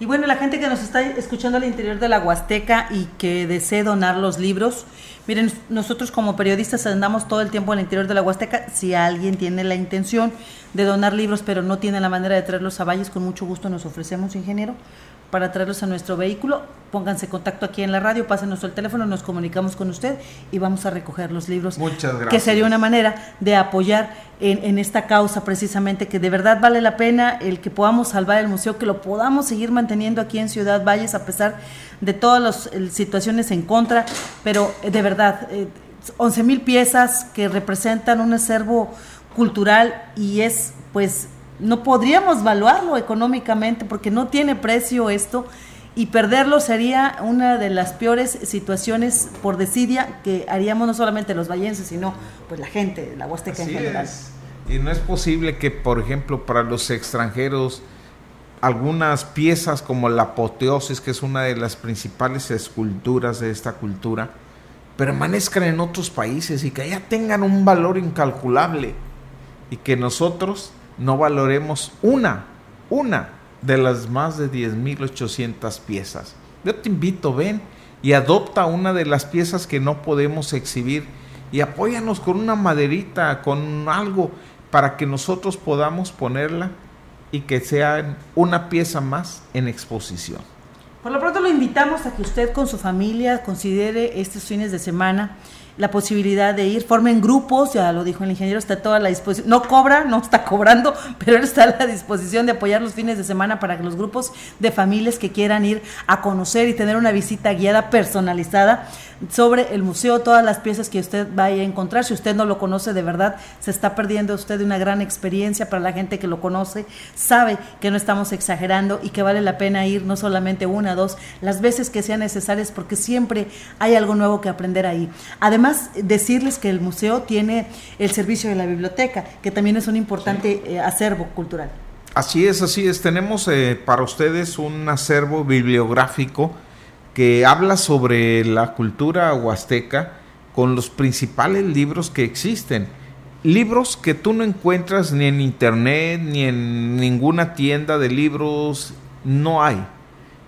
Y bueno, la gente que nos está escuchando al interior de la Huasteca y que desee donar los libros, miren, nosotros como periodistas andamos todo el tiempo al interior de la Huasteca. Si alguien tiene la intención de donar libros, pero no tiene la manera de traerlos a Valles, con mucho gusto nos ofrecemos, ingeniero, para traerlos a nuestro vehículo. Pónganse contacto aquí en la radio, pásenos el teléfono, nos comunicamos con usted y vamos a recoger los libros. Muchas gracias. Que sería una manera de apoyar en, en, esta causa precisamente, que de verdad vale la pena el que podamos salvar el museo, que lo podamos seguir manteniendo aquí en Ciudad Valles a pesar de todas las situaciones en contra, pero eh, de verdad, eh, 11 mil piezas que representan un acervo cultural y es pues no podríamos evaluarlo económicamente porque no tiene precio esto y perderlo sería una de las peores situaciones por desidia que haríamos no solamente los vallenses, sino pues la gente, la Huasteca Así en general. es. Y no es posible que, por ejemplo, para los extranjeros, algunas piezas como la apoteosis, que es una de las principales esculturas de esta cultura, permanezcan en otros países y que allá tengan un valor incalculable y que nosotros no valoremos una, una de las más de 10.800 piezas. Yo te invito, ven y adopta una de las piezas que no podemos exhibir y apóyanos con una maderita, con algo para que nosotros podamos ponerla y que sea una pieza más en exposición. Por lo pronto lo invitamos a que usted con su familia considere estos fines de semana la posibilidad de ir, formen grupos, ya lo dijo el ingeniero, está toda la disposición, no cobra, no está cobrando, pero él está a la disposición de apoyar los fines de semana para que los grupos de familias que quieran ir a conocer y tener una visita guiada personalizada sobre el museo, todas las piezas que usted vaya a encontrar. Si usted no lo conoce de verdad, se está perdiendo usted una gran experiencia. Para la gente que lo conoce, sabe que no estamos exagerando y que vale la pena ir no solamente una, dos, las veces que sean necesarias porque siempre hay algo nuevo que aprender ahí. Además, decirles que el museo tiene el servicio de la biblioteca, que también es un importante eh, acervo cultural. Así es, así es. Tenemos eh, para ustedes un acervo bibliográfico que habla sobre la cultura huasteca con los principales libros que existen. Libros que tú no encuentras ni en internet ni en ninguna tienda de libros, no hay.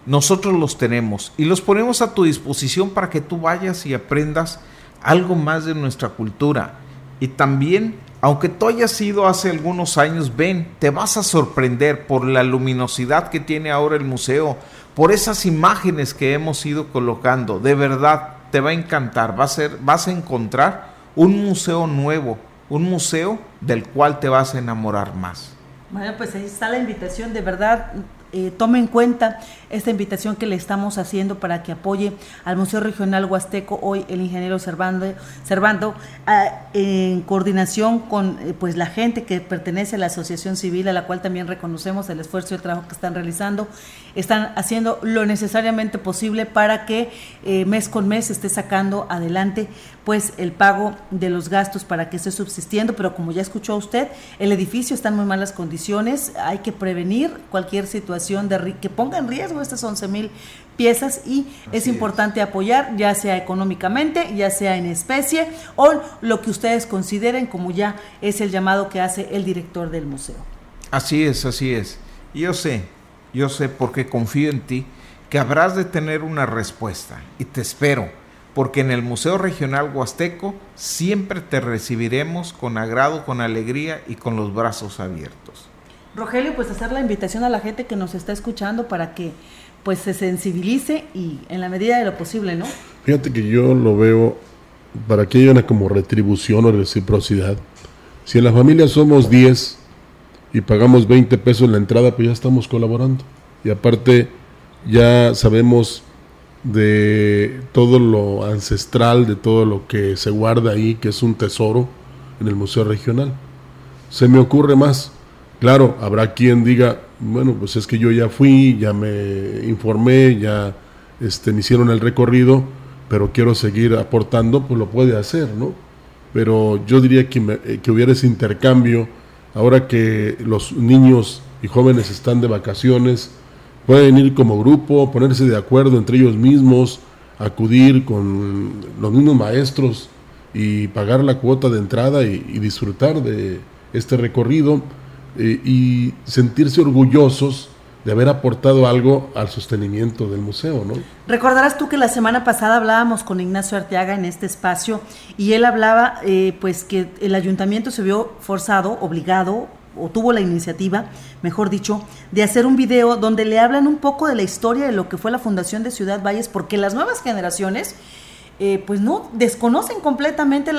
Nosotros los tenemos y los ponemos a tu disposición para que tú vayas y aprendas algo más de nuestra cultura. Y también, aunque tú hayas ido hace algunos años, ven, te vas a sorprender por la luminosidad que tiene ahora el museo, por esas imágenes que hemos ido colocando. De verdad, te va a encantar. Va a ser, vas a encontrar un museo nuevo, un museo del cual te vas a enamorar más. Bueno, pues ahí está la invitación, de verdad. Eh, tome en cuenta esta invitación que le estamos haciendo para que apoye al Museo Regional Huasteco, hoy el ingeniero Servando, Servando a, en coordinación con eh, pues la gente que pertenece a la asociación civil, a la cual también reconocemos el esfuerzo y el trabajo que están realizando, están haciendo lo necesariamente posible para que eh, mes con mes esté sacando adelante pues el pago de los gastos para que esté subsistiendo, pero como ya escuchó usted, el edificio está en muy malas condiciones, hay que prevenir cualquier situación de que ponga en riesgo estas 11 mil piezas y es importante apoyar, ya sea económicamente, ya sea en especie o lo que ustedes consideren como ya es el llamado que hace el director del museo. Así es, así es. Yo sé, yo sé porque confío en ti que habrás de tener una respuesta y te espero porque en el Museo Regional Huasteco siempre te recibiremos con agrado, con alegría y con los brazos abiertos. Rogelio, pues hacer la invitación a la gente que nos está escuchando para que pues se sensibilice y en la medida de lo posible, ¿no? Fíjate que yo lo veo para que haya una como retribución o reciprocidad. Si en la familia somos 10 y pagamos 20 pesos la entrada, pues ya estamos colaborando. Y aparte ya sabemos de todo lo ancestral, de todo lo que se guarda ahí, que es un tesoro en el Museo Regional. Se me ocurre más. Claro, habrá quien diga, bueno, pues es que yo ya fui, ya me informé, ya este, me hicieron el recorrido, pero quiero seguir aportando, pues lo puede hacer, ¿no? Pero yo diría que, eh, que hubiera ese intercambio, ahora que los niños y jóvenes están de vacaciones, pueden ir como grupo, ponerse de acuerdo entre ellos mismos, acudir con los mismos maestros y pagar la cuota de entrada y, disfrutar de este recorrido eh, y sentirse orgullosos de haber aportado algo al sostenimiento del museo, ¿no? Recordarás tú que la semana pasada hablábamos con Ignacio Arteaga en este espacio y él hablaba eh, pues que el ayuntamiento se vio forzado, obligado o tuvo la iniciativa, mejor dicho, de hacer un video donde le hablan un poco de la historia de lo que fue la fundación de Ciudad Valles, porque las nuevas generaciones, eh, pues no, desconocen completamente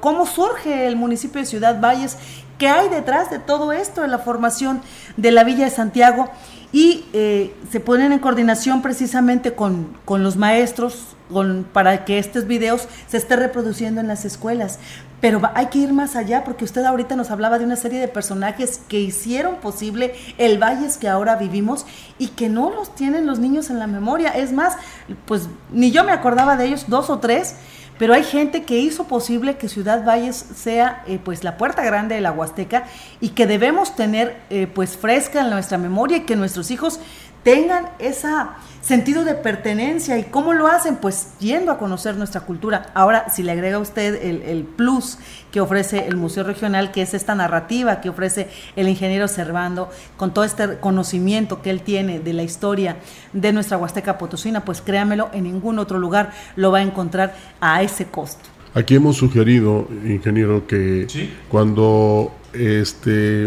cómo surge el municipio de Ciudad Valles, qué hay detrás de todo esto, de la formación de la Villa de Santiago, y eh, se ponen en coordinación precisamente con, con los maestros, con, para que estos videos se estén reproduciendo en las escuelas. Pero hay que ir más allá porque usted ahorita nos hablaba de una serie de personajes que hicieron posible el Valles que ahora vivimos y que no los tienen los niños en la memoria. Es más, pues ni yo me acordaba de ellos, dos o tres, pero hay gente que hizo posible que Ciudad Valles sea eh, pues la puerta grande de la Huasteca y que debemos tener eh, pues fresca en nuestra memoria y que nuestros hijos tengan ese sentido de pertenencia. ¿Y cómo lo hacen? Pues yendo a conocer nuestra cultura. Ahora, si le agrega a usted el, plus que ofrece el Museo Regional, que es esta narrativa que ofrece el ingeniero Servando, con todo este conocimiento que él tiene de la historia de nuestra Huasteca Potosina, pues créamelo, en ningún otro lugar lo va a encontrar a ese costo. Aquí hemos sugerido, ingeniero, que cuando este,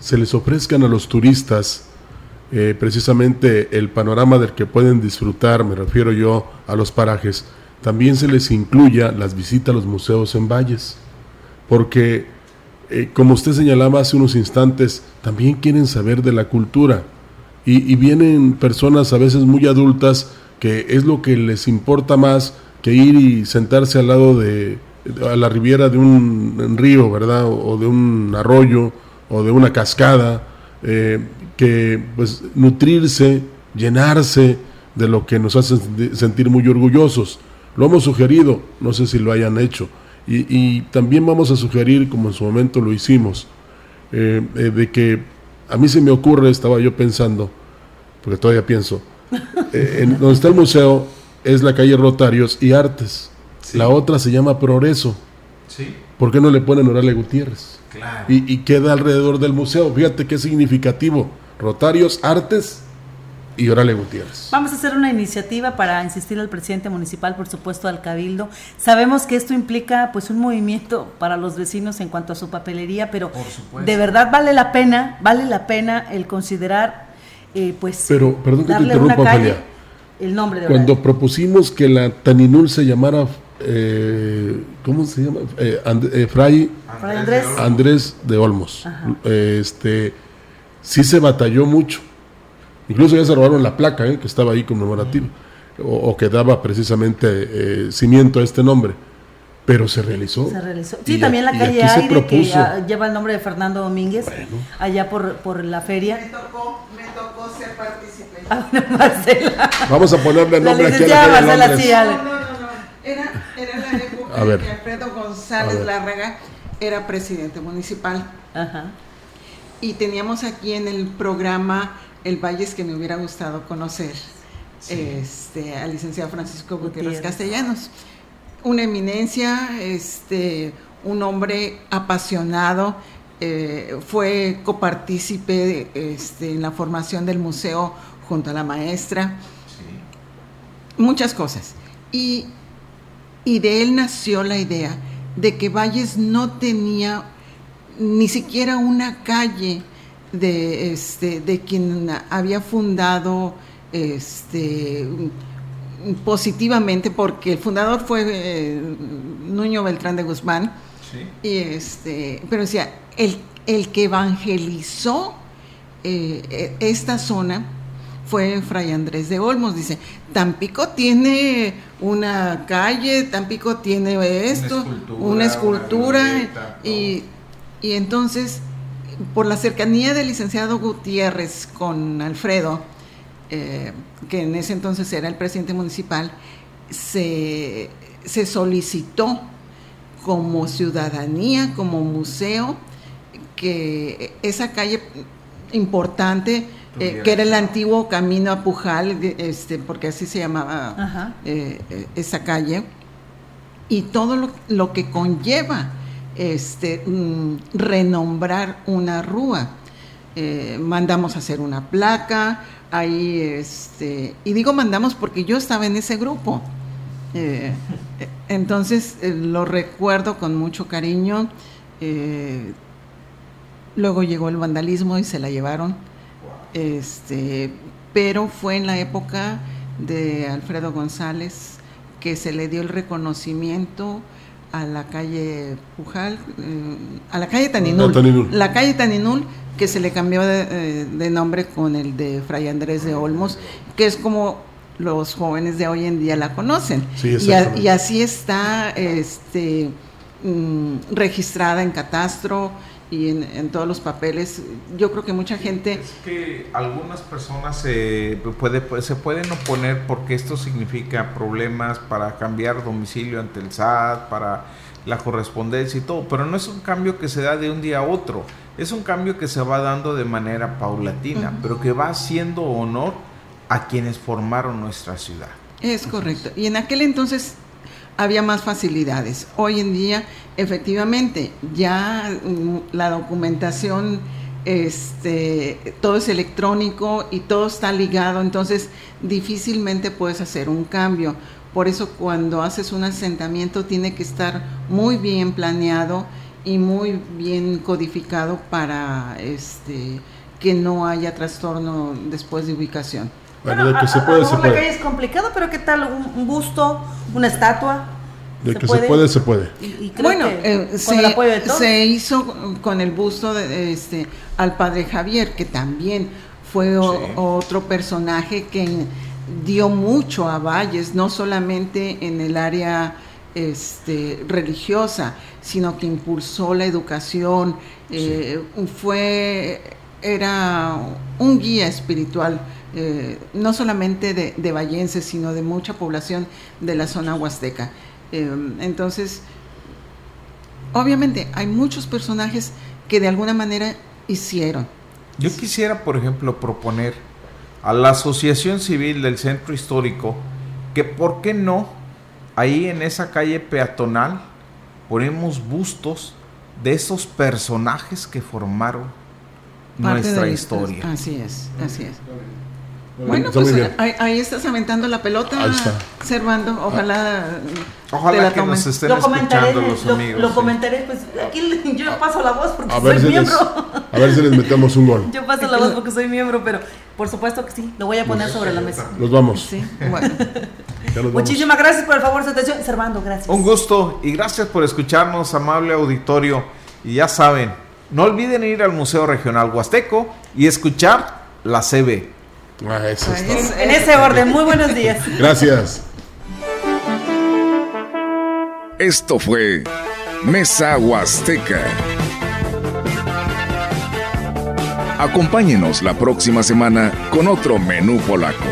se les ofrezcan a los turistas eh, precisamente el panorama del que pueden disfrutar, me refiero yo a los parajes, también se les incluya las visitas a los museos en valles, porque eh, como usted señalaba hace unos instantes, también quieren saber de la cultura y, vienen personas a veces muy adultas que es lo que les importa más que ir y sentarse al lado de a la riviera de un río, ¿verdad? O, de un arroyo o de una cascada. Eh, que pues nutrirse, llenarse de lo que nos hace sentir muy orgullosos. Lo hemos sugerido, no sé si lo hayan hecho. Y, también vamos a sugerir, como en su momento lo hicimos, eh, eh, de que a mí se me ocurre, estaba yo pensando, porque todavía pienso, en donde está el museo es la calle Rotarios y Artes. La otra se llama Progreso. Sí. ¿Por qué no le ponen Orale Gutiérrez? Y, y, queda alrededor del museo. Fíjate qué significativo. Rotarios Artes y Orale Gutiérrez. Vamos a hacer una iniciativa para insistir al presidente municipal, por supuesto, al cabildo. Sabemos que esto implica pues un movimiento para los vecinos en cuanto a su papelería, pero de verdad vale la pena, vale la pena el considerar eh, pues pero, perdón que te interrumpa, el nombre de Cuando propusimos que la Taninul se llamara eh, ¿cómo se llama? Eh, eh Fray, Andrés. Andrés de Olmos. Este sí se batalló mucho. Incluso ya se robaron la placa ¿eh? que estaba ahí conmemorativa, o, que daba precisamente eh, cimiento a este nombre. Pero se realizó. Se realizó. Sí, también la calle Aire, que lleva el nombre de Fernando Domínguez, allá por, por la feria. Me tocó, me tocó ser partícipe. Ah, Marcela. Vamos a ponerle el nombre aquí a la Marcela, sí, no, no, no, Era, era la época en que Alfredo González Larraga era presidente municipal. Ajá y teníamos aquí en el programa El Valles que me hubiera gustado conocer, este, al licenciado Francisco Gutiérrez, Castellanos. Una eminencia, este, un hombre apasionado, eh, fue copartícipe este, en la formación del museo junto a la maestra. Muchas cosas. Y, y de él nació la idea de que Valles no tenía ni siquiera una calle de, este, de quien había fundado este, positivamente, porque el fundador fue eh, Nuño Beltrán de Guzmán, y este, pero decía, el, el que evangelizó eh, e, esta zona fue Fray Andrés de Olmos, dice, Tampico tiene una calle, Tampico tiene esto, una escultura, y, y entonces, por la cercanía del licenciado Gutiérrez con Alfredo, eh, que en ese entonces era el presidente municipal, se, solicitó como ciudadanía, como museo, que esa calle importante, eh, que era el antiguo camino a Pujal, este, porque así se llamaba eh, esa calle, y todo lo, lo que conlleva este, mm, renombrar una rúa. Eh, mandamos a hacer una placa, ahí, este, y digo mandamos porque yo estaba en ese grupo. Eh, entonces eh, lo recuerdo con mucho cariño. Luego llegó el vandalismo y se la llevaron. Este, pero fue en la época de Alfredo González que se le dio el reconocimiento a la calle Pujal, eh, a la calle Taninul, la calle Taninul que se le cambió eh, de, nombre con el de Fray Andrés de Olmos, que es como los jóvenes de hoy en día la conocen. y, así está este, mm, registrada en catastro y en, todos los papeles. Yo creo que mucha gente... Es que algunas personas se, puede, se pueden oponer porque esto significa problemas para cambiar domicilio ante el SAT, para la correspondencia y todo, pero no es un cambio que se da de un día a otro, es un cambio que se va dando de manera paulatina, pero que va haciendo honor a quienes formaron nuestra ciudad. Es correcto. Y en aquel entonces había más facilidades. Hoy en día, efectivamente, ya mm, la documentación, este, todo es electrónico y todo está ligado, entonces difícilmente puedes hacer un cambio. Por eso cuando haces un asentamiento tiene que estar muy bien planeado y muy bien codificado para este, que no haya trastorno después de ubicación. Bueno, de que se puede, se puede. es complicado, pero ¿qué tal un, busto, una estatua? De que se puede, se puede. bueno, eh, se, hizo con el busto de, este, al padre Javier, que también fue otro personaje que dio mucho a Valles, no solamente en el área este, religiosa, sino que impulsó la educación, eh, fue, era un guía espiritual eh, no solamente de, de vallenses, sino de mucha población de la zona huasteca. Eh, entonces, obviamente hay muchos personajes que de alguna manera hicieron. Yo quisiera, por ejemplo, proponer a la Asociación Civil del Centro Histórico que, ¿por qué no? Ahí en esa calle peatonal ponemos bustos de esos personajes que formaron nuestra historia. Así es, así es. Bueno, pues ahí, estás aventando la pelota, Servando. Ojalá. Ojalá que nos estén lo escuchando los lo, amigos. Lo comentaré, pues aquí yo paso la voz porque soy miembro. a ver si les metemos un gol. Yo paso la voz porque soy miembro, pero por supuesto que sí, lo voy a poner sobre la mesa. Nos vamos. Sí, bueno. Muchísimas gracias por el favor de su atención. Servando, gracias. Un gusto y gracias por escucharnos, amable auditorio. Y ya saben, no olviden ir al Museo Regional Huasteco y escuchar la CB. Ah, en ese orden, muy buenos días. Gracias. Esto fue Mesa Huasteca. Acompáñenos la próxima semana con otro menú polaco.